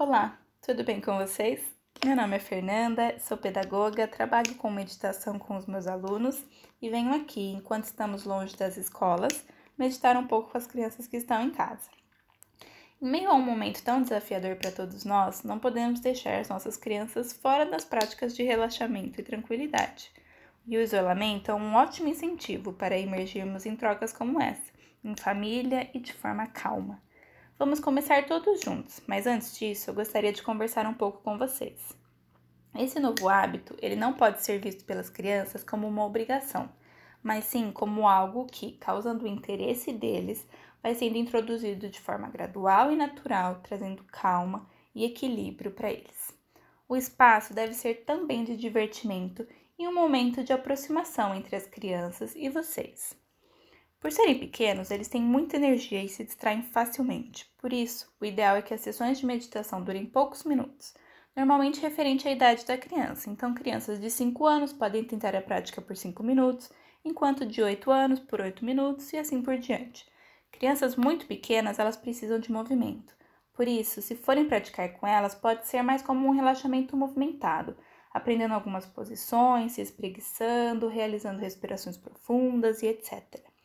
Olá, tudo bem com vocês? Meu nome é Fernanda, sou pedagoga, trabalho com meditação com os meus alunos e venho aqui, enquanto estamos longe das escolas, meditar um pouco com as crianças que estão em casa. Em meio a um momento tão desafiador para todos nós, não podemos deixar as nossas crianças fora das práticas de relaxamento e tranquilidade. E o isolamento é um ótimo incentivo para emergirmos em trocas como essa, em família e de forma calma. Vamos começar todos juntos, mas antes disso, eu gostaria de conversar um pouco com vocês. Esse novo hábito, ele não pode ser visto pelas crianças como uma obrigação, mas sim como algo que, causando o interesse deles, vai sendo introduzido de forma gradual e natural, trazendo calma e equilíbrio para eles. O espaço deve ser também de divertimento e um momento de aproximação entre as crianças e vocês. Por serem pequenos, eles têm muita energia e se distraem facilmente. Por isso, o ideal é que as sessões de meditação durem poucos minutos, normalmente referente à idade da criança. Então, crianças de 5 anos podem tentar a prática por 5 minutos, enquanto de 8 anos por 8 minutos e assim por diante. Crianças muito pequenas, elas precisam de movimento. Por isso, se forem praticar com elas, pode ser mais como um relaxamento movimentado, aprendendo algumas posições, se espreguiçando, realizando respirações profundas e etc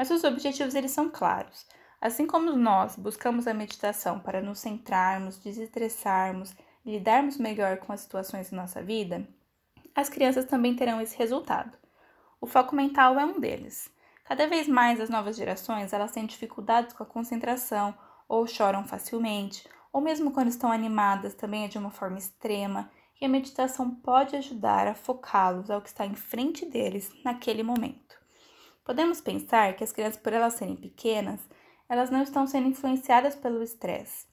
mas os objetivos eles são claros. Assim como nós buscamos a meditação para nos centrarmos, desestressarmos e lidarmos melhor com as situações da nossa vida, as crianças também terão esse resultado. O foco mental é um deles. Cada vez mais as novas gerações elas têm dificuldades com a concentração ou choram facilmente, ou mesmo quando estão animadas também é de uma forma extrema, e a meditação pode ajudar a focá-los ao que está em frente deles naquele momento. Podemos pensar que as crianças, por elas serem pequenas, elas não estão sendo influenciadas pelo estresse.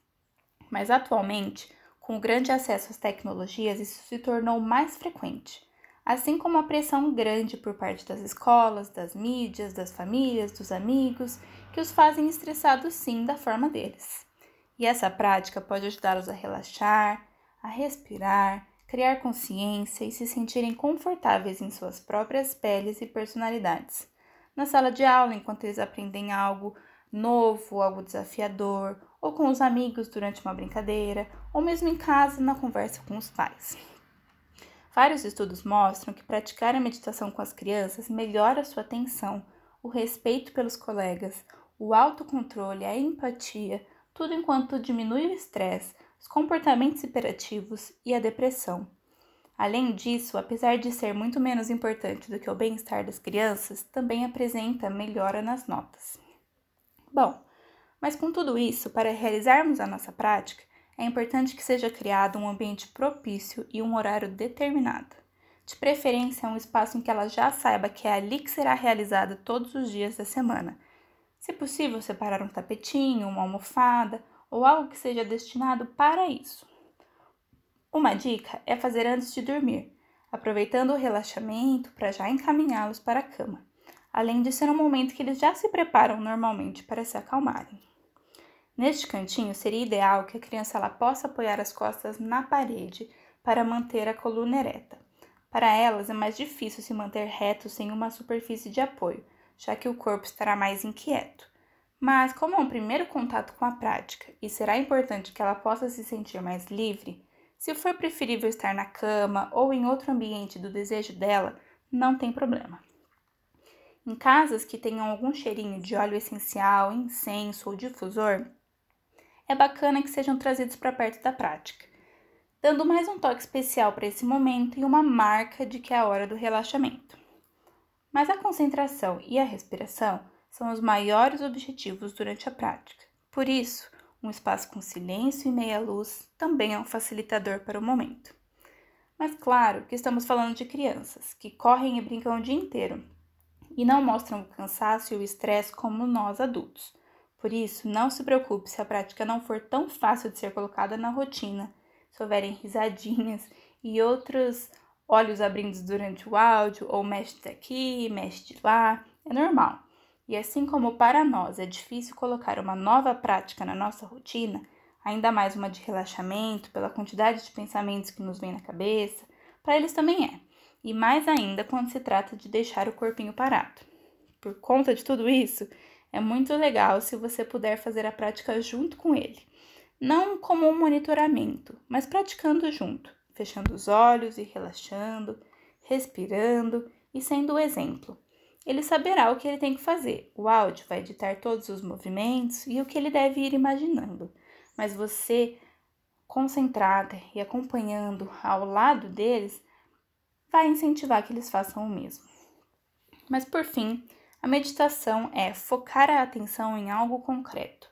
Mas atualmente, com o grande acesso às tecnologias, isso se tornou mais frequente, assim como a pressão grande por parte das escolas, das mídias, das famílias, dos amigos, que os fazem estressados sim da forma deles. E essa prática pode ajudá-los a relaxar, a respirar, criar consciência e se sentirem confortáveis em suas próprias peles e personalidades na sala de aula enquanto eles aprendem algo novo, algo desafiador, ou com os amigos durante uma brincadeira, ou mesmo em casa na conversa com os pais. Vários estudos mostram que praticar a meditação com as crianças melhora a sua atenção, o respeito pelos colegas, o autocontrole, a empatia, tudo enquanto diminui o estresse, os comportamentos hiperativos e a depressão. Além disso, apesar de ser muito menos importante do que o bem-estar das crianças, também apresenta melhora nas notas. Bom, mas com tudo isso, para realizarmos a nossa prática, é importante que seja criado um ambiente propício e um horário determinado. De preferência, um espaço em que ela já saiba que é ali que será realizada todos os dias da semana. Se possível, separar um tapetinho, uma almofada ou algo que seja destinado para isso. Uma dica é fazer antes de dormir, aproveitando o relaxamento para já encaminhá-los para a cama, além de ser um momento que eles já se preparam normalmente para se acalmarem. Neste cantinho, seria ideal que a criança ela possa apoiar as costas na parede para manter a coluna ereta. Para elas, é mais difícil se manter reto sem uma superfície de apoio, já que o corpo estará mais inquieto. Mas, como é um primeiro contato com a prática e será importante que ela possa se sentir mais livre, se for preferível estar na cama ou em outro ambiente do desejo dela, não tem problema. Em casas que tenham algum cheirinho de óleo essencial, incenso ou difusor, é bacana que sejam trazidos para perto da prática, dando mais um toque especial para esse momento e uma marca de que é a hora do relaxamento. Mas a concentração e a respiração são os maiores objetivos durante a prática. Por isso, um espaço com silêncio e meia luz também é um facilitador para o momento. Mas claro que estamos falando de crianças que correm e brincam o dia inteiro e não mostram o cansaço e o estresse como nós adultos. Por isso, não se preocupe se a prática não for tão fácil de ser colocada na rotina, se houverem risadinhas e outros olhos abrindo durante o áudio, ou mexe daqui, mexe de lá, é normal. E assim como para nós é difícil colocar uma nova prática na nossa rotina, ainda mais uma de relaxamento, pela quantidade de pensamentos que nos vem na cabeça, para eles também é. E mais ainda quando se trata de deixar o corpinho parado. Por conta de tudo isso, é muito legal se você puder fazer a prática junto com ele. não como um monitoramento, mas praticando junto, fechando os olhos e relaxando, respirando e sendo o exemplo. Ele saberá o que ele tem que fazer. O áudio vai editar todos os movimentos e o que ele deve ir imaginando. Mas você, concentrada e acompanhando ao lado deles, vai incentivar que eles façam o mesmo. Mas por fim, a meditação é focar a atenção em algo concreto.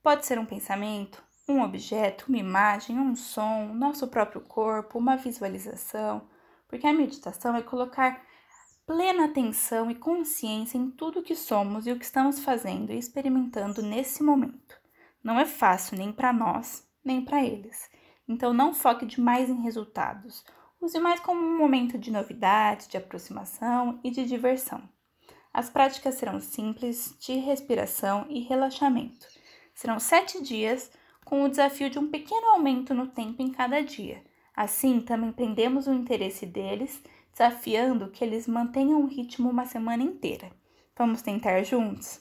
Pode ser um pensamento, um objeto, uma imagem, um som, nosso próprio corpo, uma visualização, porque a meditação é colocar plena atenção e consciência em tudo que somos e o que estamos fazendo e experimentando nesse momento. Não é fácil nem para nós, nem para eles. Então não foque demais em resultados. Use mais como um momento de novidade, de aproximação e de diversão. As práticas serão simples, de respiração e relaxamento. Serão sete dias, com o desafio de um pequeno aumento no tempo em cada dia. Assim, também prendemos o interesse deles, desafiando que eles mantenham o ritmo uma semana inteira. Vamos tentar juntos?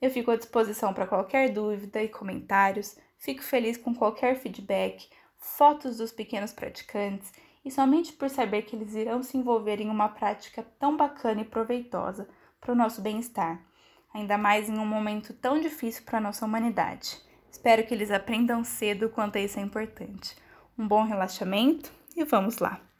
Eu fico à disposição para qualquer dúvida e comentários. Fico feliz com qualquer feedback, fotos dos pequenos praticantes e somente por saber que eles irão se envolver em uma prática tão bacana e proveitosa para o nosso bem-estar, ainda mais em um momento tão difícil para a nossa humanidade. Espero que eles aprendam cedo quanto isso é importante. Um bom relaxamento e vamos lá!